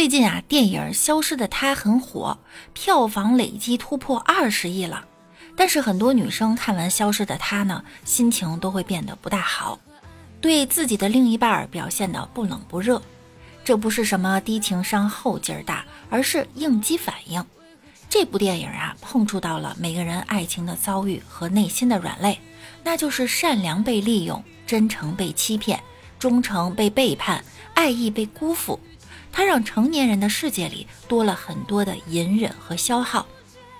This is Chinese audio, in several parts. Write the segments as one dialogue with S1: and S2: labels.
S1: 最近啊，电影《消失的她》很火，票房累计突破二十亿了。但是很多女生看完《消失的她》呢，心情都会变得不大好，对自己的另一半表现的不冷不热。这不是什么低情商后劲儿大，而是应激反应。这部电影啊，碰触到了每个人爱情的遭遇和内心的软肋，那就是善良被利用，真诚被欺骗，忠诚被背叛，爱意被辜负。它让成年人的世界里多了很多的隐忍和消耗，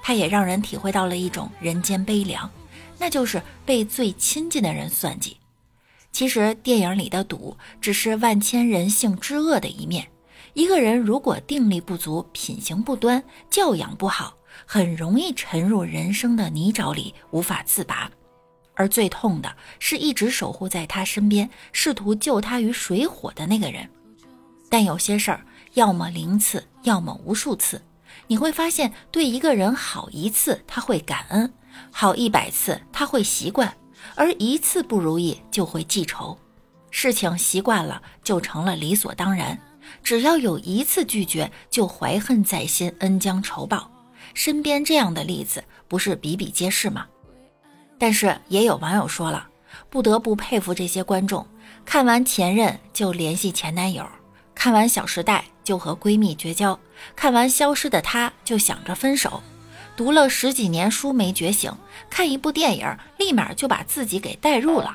S1: 它也让人体会到了一种人间悲凉，那就是被最亲近的人算计。其实电影里的赌只是万千人性之恶的一面。一个人如果定力不足、品行不端、教养不好，很容易沉入人生的泥沼里无法自拔。而最痛的是一直守护在他身边、试图救他于水火的那个人。但有些事儿，要么零次，要么无数次。你会发现，对一个人好一次，他会感恩；好一百次，他会习惯；而一次不如意，就会记仇。事情习惯了，就成了理所当然。只要有一次拒绝，就怀恨在心，恩将仇报。身边这样的例子不是比比皆是吗？但是也有网友说了，不得不佩服这些观众，看完前任就联系前男友。看完《小时代》就和闺蜜绝交，看完《消失的她》就想着分手，读了十几年书没觉醒，看一部电影立马就把自己给带入了。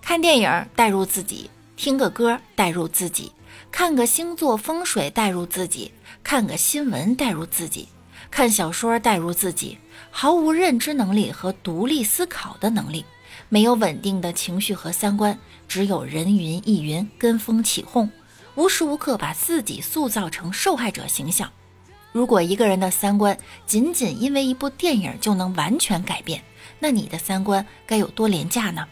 S1: 看电影带入自己，听个歌带入自己，看个星座风水带入自己，看个新闻带入自己，看小说带入自己，毫无认知能力和独立思考的能力，没有稳定的情绪和三观，只有人云亦云，跟风起哄。无时无刻把自己塑造成受害者形象。如果一个人的三观仅仅因为一部电影就能完全改变，那你的三观该有多廉价呢？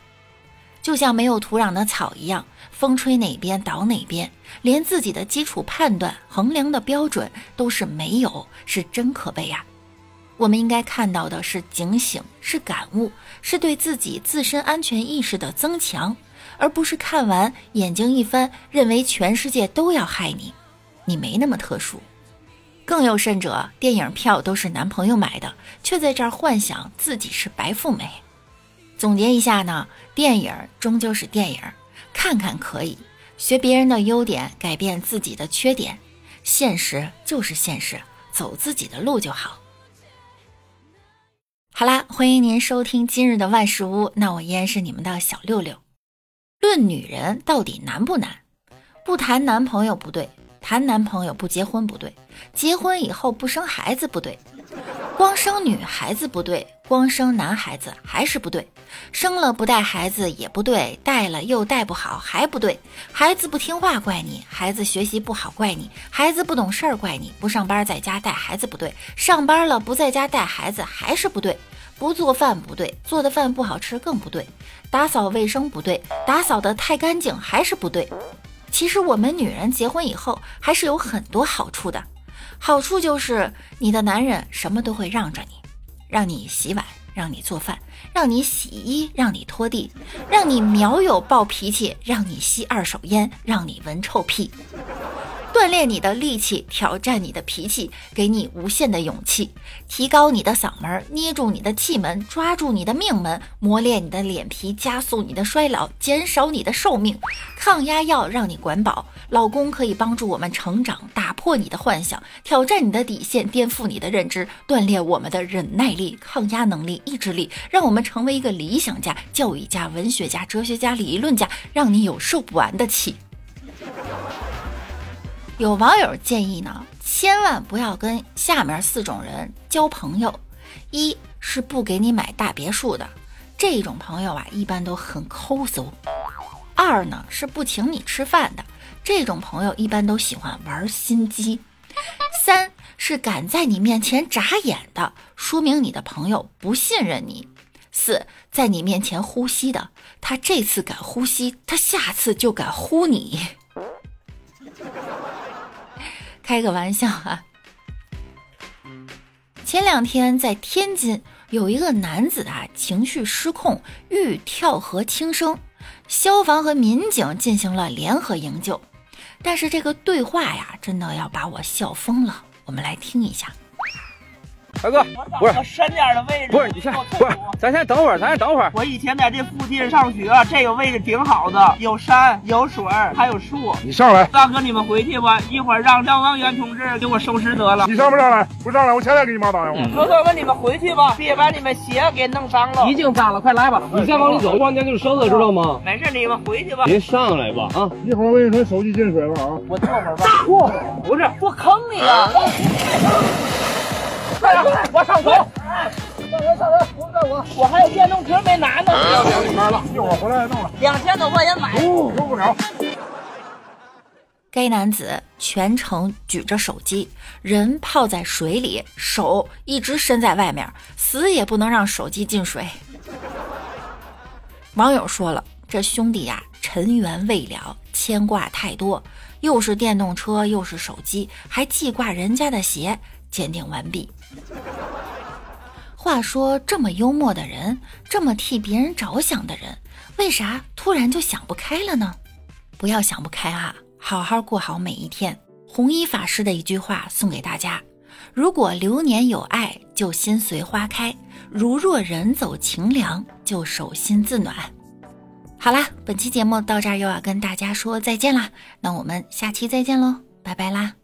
S1: 就像没有土壤的草一样，风吹哪边倒哪边，连自己的基础判断、衡量的标准都是没有，是真可悲呀！我们应该看到的是警醒，是感悟，是对自己自身安全意识的增强。而不是看完眼睛一翻，认为全世界都要害你，你没那么特殊。更有甚者，电影票都是男朋友买的，却在这儿幻想自己是白富美。总结一下呢，电影终究是电影，看看可以，学别人的优点，改变自己的缺点。现实就是现实，走自己的路就好。好啦，欢迎您收听今日的万事屋，那我依然是你们的小六六。论女人到底难不难？不谈男朋友不对，谈男朋友不结婚不对，结婚以后不生孩子不对，光生女孩子不对，光生男孩子还是不对，生了不带孩子也不对，带了又带不好还不对，孩子不听话怪你，孩子学习不好怪你，孩子不懂事儿怪你，不上班在家带孩子不对，上班了不在家带孩子还是不对。不做饭不对，做的饭不好吃更不对，打扫卫生不对，打扫的太干净还是不对。其实我们女人结婚以后还是有很多好处的，好处就是你的男人什么都会让着你，让你洗碗，让你做饭，让你洗衣，让你拖地，让你秒有暴脾气，让你吸二手烟，让你闻臭屁。锻炼你的力气，挑战你的脾气，给你无限的勇气，提高你的嗓门，捏住你的气门，抓住你的命门，磨练你的脸皮，加速你的衰老，减少你的寿命。抗压药让你管饱，老公可以帮助我们成长，打破你的幻想，挑战你的底线，颠覆你的认知，锻炼我们的忍耐力、抗压能力、意志力，让我们成为一个理想家、教育家、文学家、哲学家、理论家，让你有受不完的气。有网友建议呢，千万不要跟下面四种人交朋友：一是不给你买大别墅的，这种朋友啊一般都很抠搜；二呢是不请你吃饭的，这种朋友一般都喜欢玩心机；三是敢在你面前眨眼的，说明你的朋友不信任你；四在你面前呼吸的，他这次敢呼吸，他下次就敢呼你。开个玩笑啊！前两天在天津有一个男子啊，情绪失控欲跳河轻生，消防和民警进行了联合营救。但是这个对话呀，真的要把我笑疯了。我们来听一下。
S2: 大哥，不是
S3: 深点的位置，
S2: 不是你先，不是，咱先等会儿，咱先等会儿。
S3: 我以前在这附近上学，这个位置挺好的，有山有水还有树。
S2: 你上来，
S3: 大哥，你们回去吧，一会儿让消防员同志给我收尸得了。
S2: 你上不上来？不上来，我现在给你妈打电
S3: 话。哥哥们，你们回去吧，别把你们鞋给弄脏了。
S4: 已经脏了，快来吧。你再往里走，关键就是生了，知道吗？
S3: 没事，你们回去吧。
S4: 您上来吧，啊！
S2: 一会儿我给你说，手机进水了啊。
S3: 我坐会儿吧。不，不是我坑你啊。我上车。上车上车，不是我，我还有电动车没拿呢。
S2: 不要里面了，一会儿回来弄了。
S3: 两千多块钱买，
S2: 用不了。
S1: 该男子全程举着手机，人泡在水里，手一直伸在外面，死也不能让手机进水。网友说了，这兄弟呀，尘缘未了，牵挂太多，又是电动车，又是手机，还记挂人家的鞋。鉴定完毕。话说，这么幽默的人，这么替别人着想的人，为啥突然就想不开了呢？不要想不开啊，好好过好每一天。弘一法师的一句话送给大家：如果流年有爱，就心随花开；如若人走情凉，就手心自暖。好啦，本期节目到这儿又要跟大家说再见啦，那我们下期再见喽，拜拜啦。